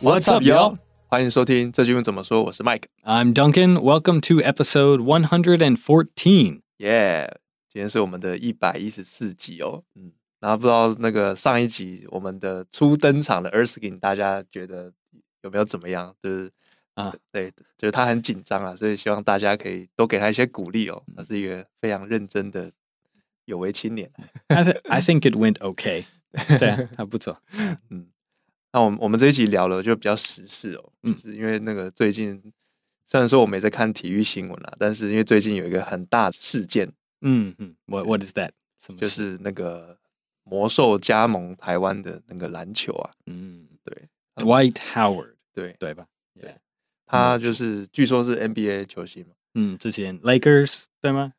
What's up, yo? 欢迎收听这句英文怎么说？我是 Mike。I'm Duncan. Welcome to episode one hundred and fourteen. Yeah，今天是我们的一百一十四集哦。嗯，然后不知道那个上一集我们的初登场的 Erskine，大家觉得有没有怎么样？就是啊，对，就是他很紧张啊，所以希望大家可以多给他一些鼓励哦。他是一个非常认真的有为青年。I think it went okay. 对啊，还不错。嗯。那我们我们这一集聊了就比较时事哦，嗯，是因为那个最近虽然说我没在看体育新闻啦，但是因为最近有一个很大的事件，嗯嗯，What What is that？什么就是那个魔兽加盟台湾的那个篮球啊，嗯，对，Dwight Howard，对对吧？对，他就是据说是 NBA 球星嘛，嗯，之前 Lakers 对吗？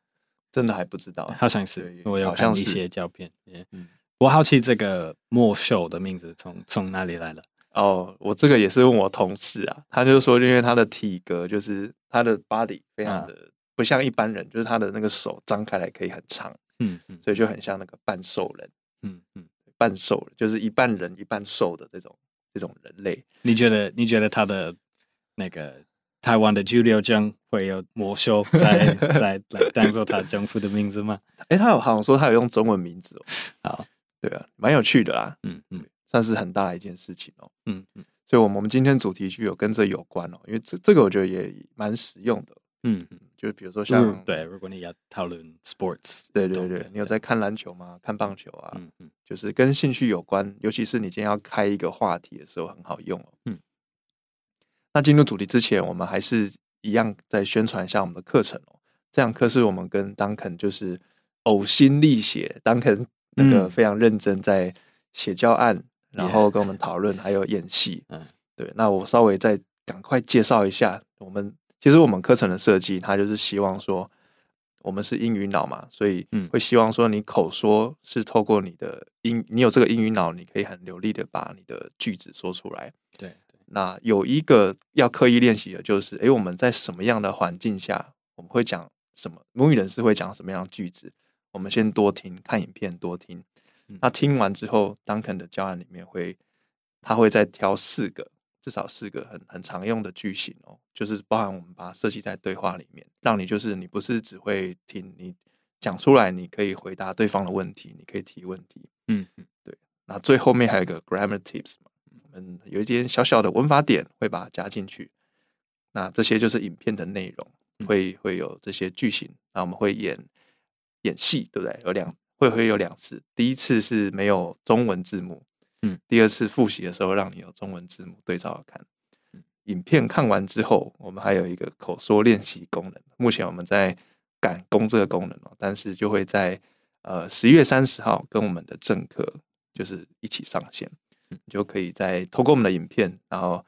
真的还不知道，好像是，我有看一些照片，嗯。我好奇这个莫秀的名字从从哪里来的？哦，我这个也是问我同事啊，他就说，因为他的体格就是他的 body 非常的不像一般人，就是他的那个手张开来可以很长，嗯嗯，所以就很像那个半兽人，嗯嗯，半兽人就是一半人一半兽的这种这种人类。你觉得你觉得他的那个台湾的居留证会有魔兽在 在来当做他丈夫的名字吗？哎、欸，他有好像说他有用中文名字哦，好。对啊，蛮有趣的啦，嗯嗯，算是很大的一件事情哦，嗯嗯，所以，我们我们今天主题曲有跟这有关哦，因为这这个我觉得也蛮实用的，嗯嗯，就比如说像、嗯、对，如果你要讨论 sports，对对对，你有在看篮球吗？看棒球啊，嗯嗯，就是跟兴趣有关，尤其是你今天要开一个话题的时候，很好用哦，嗯。那进入主题之前，我们还是一样再宣传一下我们的课程哦。这堂课是我们跟 Duncan 就是呕心沥血，Duncan。那个非常认真在写教案，嗯、然后跟我们讨论，还有演戏。嗯，对。那我稍微再赶快介绍一下，我们其实我们课程的设计，它就是希望说，我们是英语脑嘛，所以会希望说你口说是透过你的英，你有这个英语脑，你可以很流利的把你的句子说出来。对，对。那有一个要刻意练习的，就是诶，我们在什么样的环境下，我们会讲什么母语人士会讲什么样的句子。我们先多听，看影片多听。那听完之后，Duncan 的教案里面会，他会再挑四个，至少四个很很常用的句型哦，就是包含我们把它设计在对话里面，让你就是你不是只会听，你讲出来，你可以回答对方的问题，你可以提问题。嗯嗯，对。那最后面还有一个 grammar tips 嘛，我们有一点小小的文法点会把它加进去。那这些就是影片的内容，会会有这些句型，那我们会演。演戏对不对？有两会会有两次，第一次是没有中文字幕，嗯，第二次复习的时候让你有中文字幕对照看。嗯，影片看完之后，我们还有一个口说练习功能。目前我们在赶工这个功能哦，但是就会在呃十一月三十号跟我们的正课就是一起上线，你就可以在透过我们的影片，然后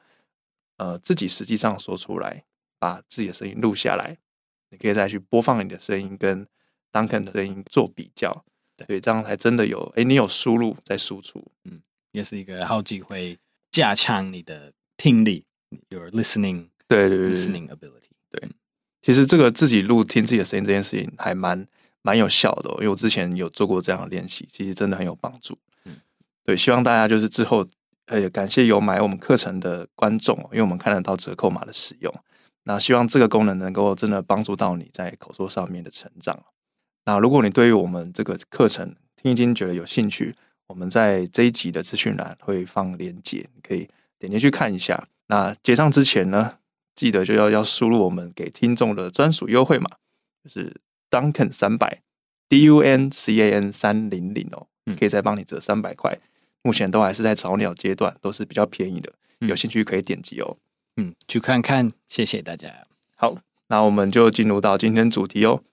呃自己实际上说出来，把自己的声音录下来，你可以再去播放你的声音跟。Duncan 的声音做比较，对，这样才真的有哎、欸，你有输入在输出，嗯，也是一个好机会加强你的听力，your listening，对对对，listening ability，对。其实这个自己录听自己的声音这件事情还蛮蛮有效的、喔，因为我之前有做过这样的练习，其实真的很有帮助。嗯，对，希望大家就是之后也感谢有买我们课程的观众，因为我们看得到折扣码的使用，那希望这个功能能够真的帮助到你在口说上面的成长。那如果你对于我们这个课程听一听觉得有兴趣，我们在这一集的资讯栏会放链接，你可以点进去看一下。那结账之前呢，记得就要要输入我们给听众的专属优惠码，就是 Duncan 三百 D U N C A N 三零零哦，嗯可以再帮你折三百块。目前都还是在早鸟阶段，都是比较便宜的，嗯有兴趣可以点击哦。嗯，去看看，谢谢大家。好，那我们就进入到今天主题哦。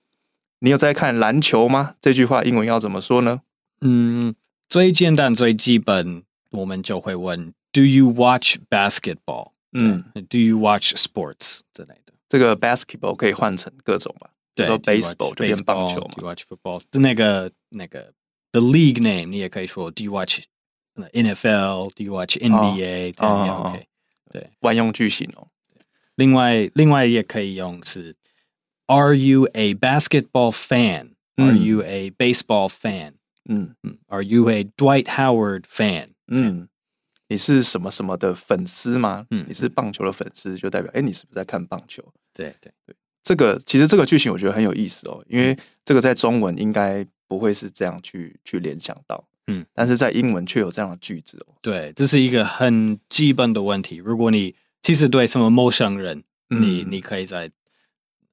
你有在看篮球吗？这句话英文要怎么说呢？嗯，最简单、最基本，我们就会问 “Do you watch basketball？” 嗯，“Do you watch sports？” 之类的。这个 basketball 可以换成各种吧，比对 do baseball 就变棒球 baseball？“Do 嘛 you。watch football？” 那个那个 the league name，你也可以说 “Do you watch NFL？”“Do you watch NBA？” 这样也哦 OK。对，万用句型哦。另外另外也可以用是 “Are you a basketball fan？” 嗯 Are you a baseball fan？，Are you a Dwight Howard fan？嗯，你是什么什么的粉丝吗？嗯你是棒球的粉丝，就代表哎，你是不是在看棒球？对对对，这个其实这个剧情我觉得很有意思哦，因为这个在中文应该不会是这样去去联想到，嗯，但是在英文却有这样的句子哦。对，这是一个很基本的问题。如果你其实对什么陌生人，嗯你你可以在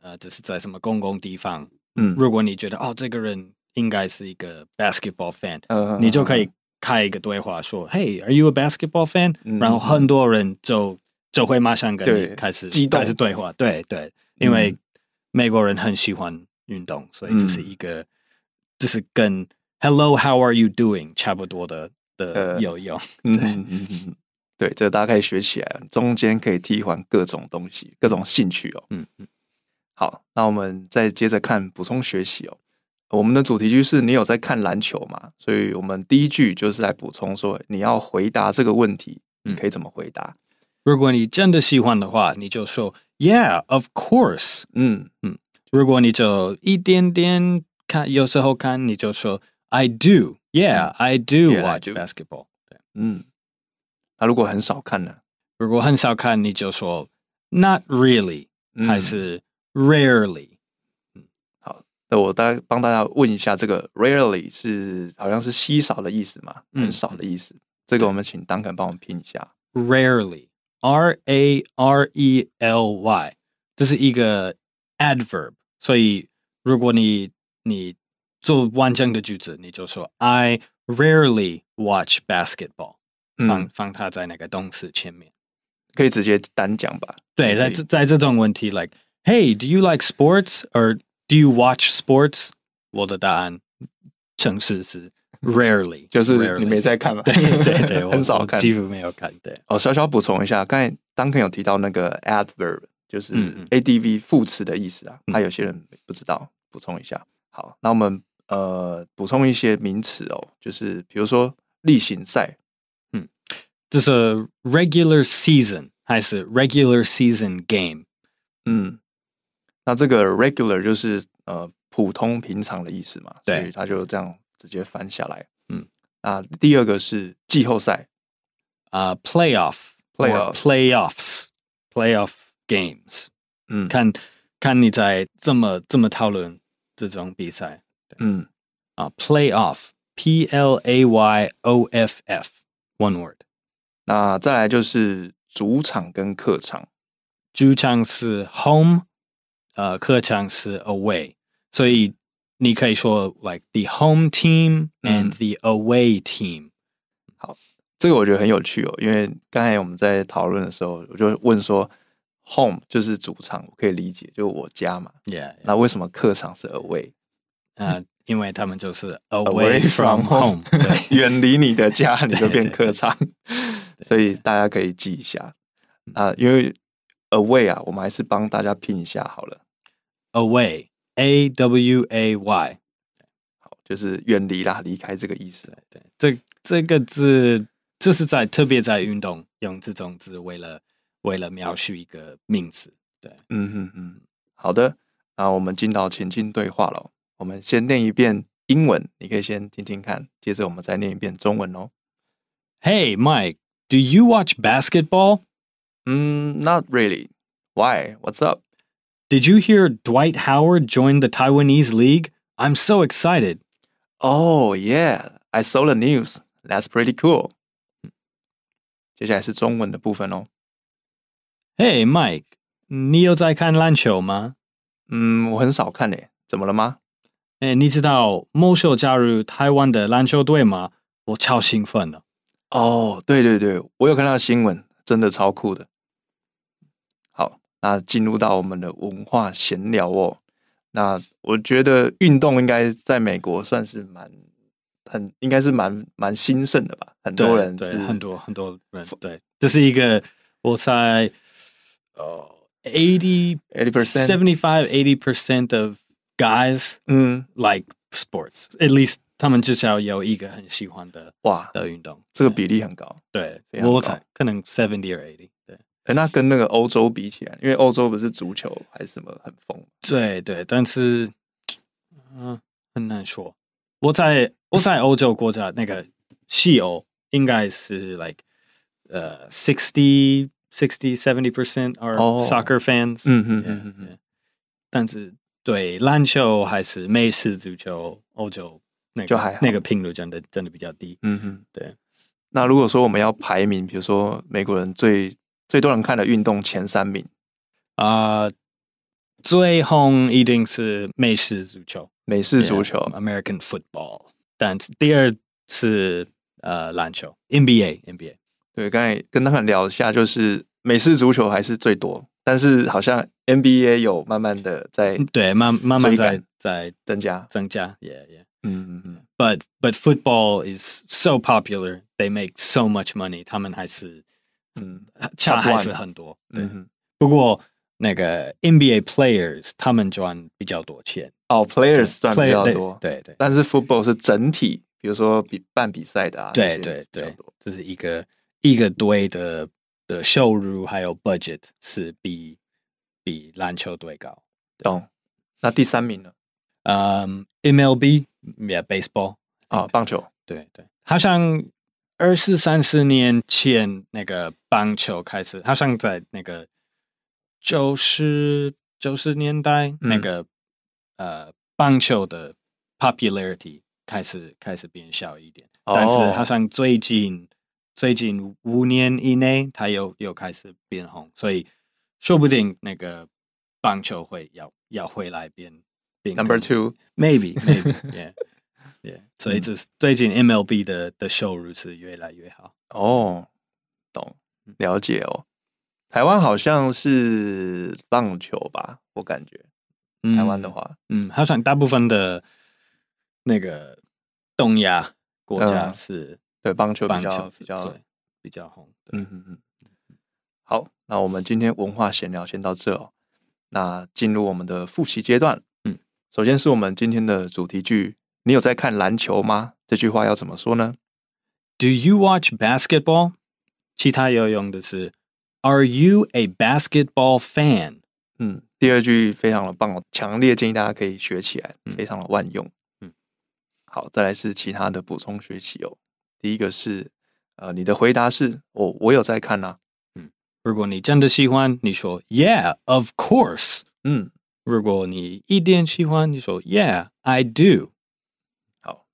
呃，就是在什么公共地方，嗯。如果你觉得哦，这个人应该是一个 basketball fan，、嗯你就可以开一个对话说，Hey，are you a basketball fan？、嗯然后很多人就就会马上跟你对开始激动开始对话，对对，因为嗯。美国人很喜欢运动，所以这是嗯。一个，这是跟 Hello，how are you doing 差不多的的呃有用。嗯嗯嗯嗯，对，这个大家可以学起来，中间可以替换各种东西，各种兴趣哦。嗯嗯，好，那我们再接着看补充学习哦。我们的主题句是你有在看篮球吗？所以我们第一句就是来补充说，你要回答这个问题，你可以怎么回答？如果你真的喜欢的话，你就说 Yeah，of course。嗯嗯如果你就一点点看，有时候看，你就说 I do。Do Yeah, I watch do. basketball。对，嗯，那如果很少看呢？如果很少看，你就说 Not really，、嗯还是 Rarely。那我大概帮大家问一下，这个 rarely 是好像是稀少的意思嘛？嗯很少的意思。这个我们请 Duncan 帮我们拼一下。Rarely，R A R E L Y，这是一个 adverb，所以如果你你做完整的句子，你就说 I rarely watch basketball，放、嗯，放它在那个动词前面。可以直接单讲吧？对，在这在这种问题，like Hey，do you like sports or do you watch sports？我的答案城市是 rarely，就是 rarely 你没在看嘛？对对对，我很少看。我几乎没有看。对，哦，小小补充一下，刚才 Duncan 有提到那个 adverb，就是嗯嗯 adv 副词的意思啊，嗯他有些人不知道，补充一下。好，那我们呃补充一些名词哦，就是比如说例行赛，这是 regular season 还是 regular season game？嗯， 那这个 regular 就是呃普通平常的意思嘛，所以他就这样直接翻下来。嗯，那第二个是季后赛，啊、p l a y o f f Playoff playoffs，playoff games，嗯看看你在这么这么讨论这种比赛嗯啊、p l a y o f f p L A Y O F F，one word。那再来就是主场跟客场，主场是 home，呃，客场是 away，所以你可以说 like the home team and 嗯 the away team。好这个我觉得很有趣哦，因为刚才我们在讨论的时候，我就问说，home 就是主场，我可以理解，就是我家嘛。Yeah，那为什么客场是 away？呃，因为他们就是 Away from home，对远离你的家，你就变客场，所以大家可以记一下啊。因为 away 啊，我们还是帮大家拼一下好了。away，A W A Y，好，就是远离啦，离开这个意思。对，这这个字就是在特别在运动用这种字，为了为了描述一个名词。对，嗯嗯嗯，好的，那我们进到情境对话了。我们先念一遍英文，你可以先听听看，接着我们再念一遍中文哦。Hey Mike，do you watch basketball？嗯，Not really. Why? What's up? Did you hear Dwight Howard joined the Taiwanese league? I'm so excited. Oh yeah, I saw the news. That's pretty cool. 接下来是中文的部分哦。 Hey Mike，你有在看篮球吗？嗯，我很少看诶，怎么了吗？ 哎，你知道某秀加入台湾的篮球队吗？我超兴奋的。哦，对对对，我有看到新闻，真的超酷的。 好，那进入到我们的文化闲聊哦。那我觉得运动应该在美国算是蛮很，应该是蛮蛮兴盛的吧？很多人对，对很多很多人对，这是一个我猜呃 eighty eighty percent seventy five eighty percent of guys 嗯 like sports at least 他们至少有一个很喜欢的哇的运动，这个比例很高。对，我猜可能 seventy or eighty。那跟那个欧洲比起来，因为欧洲不是足球还是什么很疯？对对，但是嗯、呃，很难说。我在我在欧洲国家那个西欧应该是 like 呃 sixty sixty seventy percent are soccer fans。嗯嗯嗯嗯。但是对篮球还是美式足球，欧洲。那个、就那个频率真的真的比较低。嗯哼，对。那如果说我们要排名，比如说美国人最最多人看的运动前三名啊、呃，最红一定是美式足球，美式足球 American football。但第二是呃篮球 NBA NBA。对，刚才跟他们聊一下，就是美式足球还是最多，但是好像 NBA 有慢慢的在对慢慢慢在在增加增加，yeah yeah。嗯嗯嗯，but but football is so popular, they make so much money。他们还是嗯，差还是很多。对，嗯、不过那个 NBA players 他们赚比较多钱。哦，players 赚比较多，对对，对。但是 football 是整体，比如说比办比赛的啊，对对对，这是一个一个队的的收入还有 budget 是比比篮球队高。懂。那第三名呢？嗯、um,，MLB。Yeah, baseball 啊，棒球，对对，好像二十三十年前那个棒球开始，好像在那个九十九十年代，嗯、那个呃棒球的 popularity 开始开始变小一点，哦、但是好像最近最近五年以内，它又又开始变红，所以说不定那个棒球会要要回来变。Number two, maybe, maybe, yeah, yeah. 所以这是最近 MLB 的的收入是越来越好。哦，懂，了解哦。台湾好像是棒球吧，我感觉。台湾的话，嗯，好像大部分的那个东亚国家是、嗯、对棒球比较比较比较红。嗯嗯嗯。好，那我们今天文化闲聊先到这哦。那进入我们的复习阶段。嗯首先是我们今天的主题句，你有在看篮球吗？这句话要怎么说呢？Do you watch basketball？其他要用的是 Are you a basketball fan？嗯，第二句非常的棒，我强烈建议大家可以学起来，非常的万用。嗯，好，再来是其他的补充学习哦。第一个是，呃，你的回答是，哦，我有在看啊。嗯，如果你真的喜欢，你说 Yeah，of course。嗯。如果你一点喜欢，你说 Yeah, I do。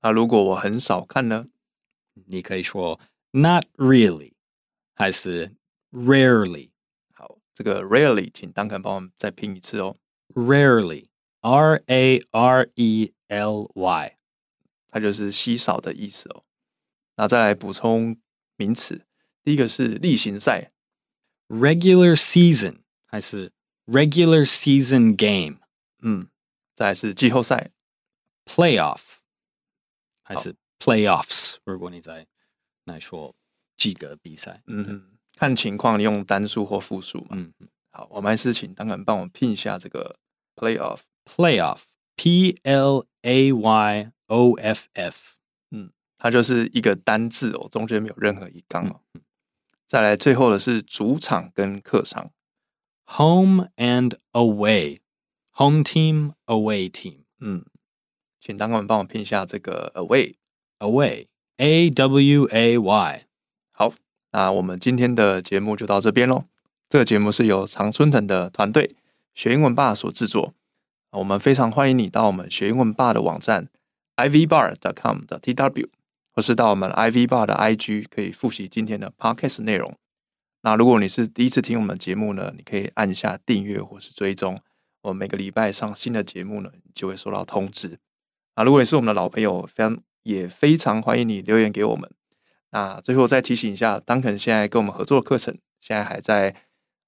好，那如果我很少看呢？你可以说 Not really，还是 Rarely。好，这个 Rarely，请 Duncan 帮我们再拼一次哦。Rarely，R A R E L Y，它就是稀少的意思哦。那再来补充名词，第一个是例行赛，Regular season，还是？Regular season game，嗯，再来是季后赛，Playoff，还是 Playoffs？如果你在来说几个比赛，嗯哼，看情况用单数或复数嘛。嗯嗯，好，我们还是请 Duncan 帮我们拼一下这个 Playoff，Playoff，P L A Y O F F，嗯，它就是一个单字哦，中间没有任何一杠哦。嗯、再来最后的是主场跟客场。Home and away, home team, away team。嗯，请当官们帮我拼一下这个 away, away, A W A Y。好，那我们今天的节目就到这边喽。这个节目是由常春藤的团队学英文吧所制作。我们非常欢迎你到我们学英文吧的网站 ivbar.com 的 tw，或是到我们 ivbar 的 IG，可以复习今天的 podcast 内容。那如果你是第一次听我们节目呢，你可以按下订阅或是追踪，我们每个礼拜上新的节目呢，你就会收到通知。啊，如果你是我们的老朋友，非常也非常欢迎你留言给我们。那最后再提醒一下，Duncan 现在跟我们合作的课程，现在还在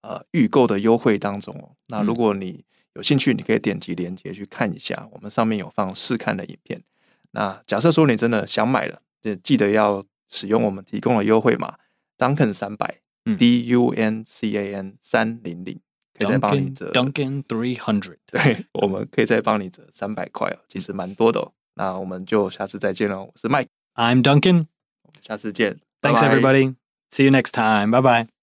呃预购的优惠当中哦。那如果你有兴趣，你可以点击链接去看一下，我们上面有放试看的影片。那假设说你真的想买了，就记得要使用我们提供的优惠码 Duncan 三百，D U N C A N 三零零。可以再帮你折，Duncan three hundred，对，我们可以再帮你折三百块哦，其实蛮多的哦。那我们就下次再见喽，我是 Mike，I'm Duncan，下次见，Thanks everybody，See you next time，拜拜。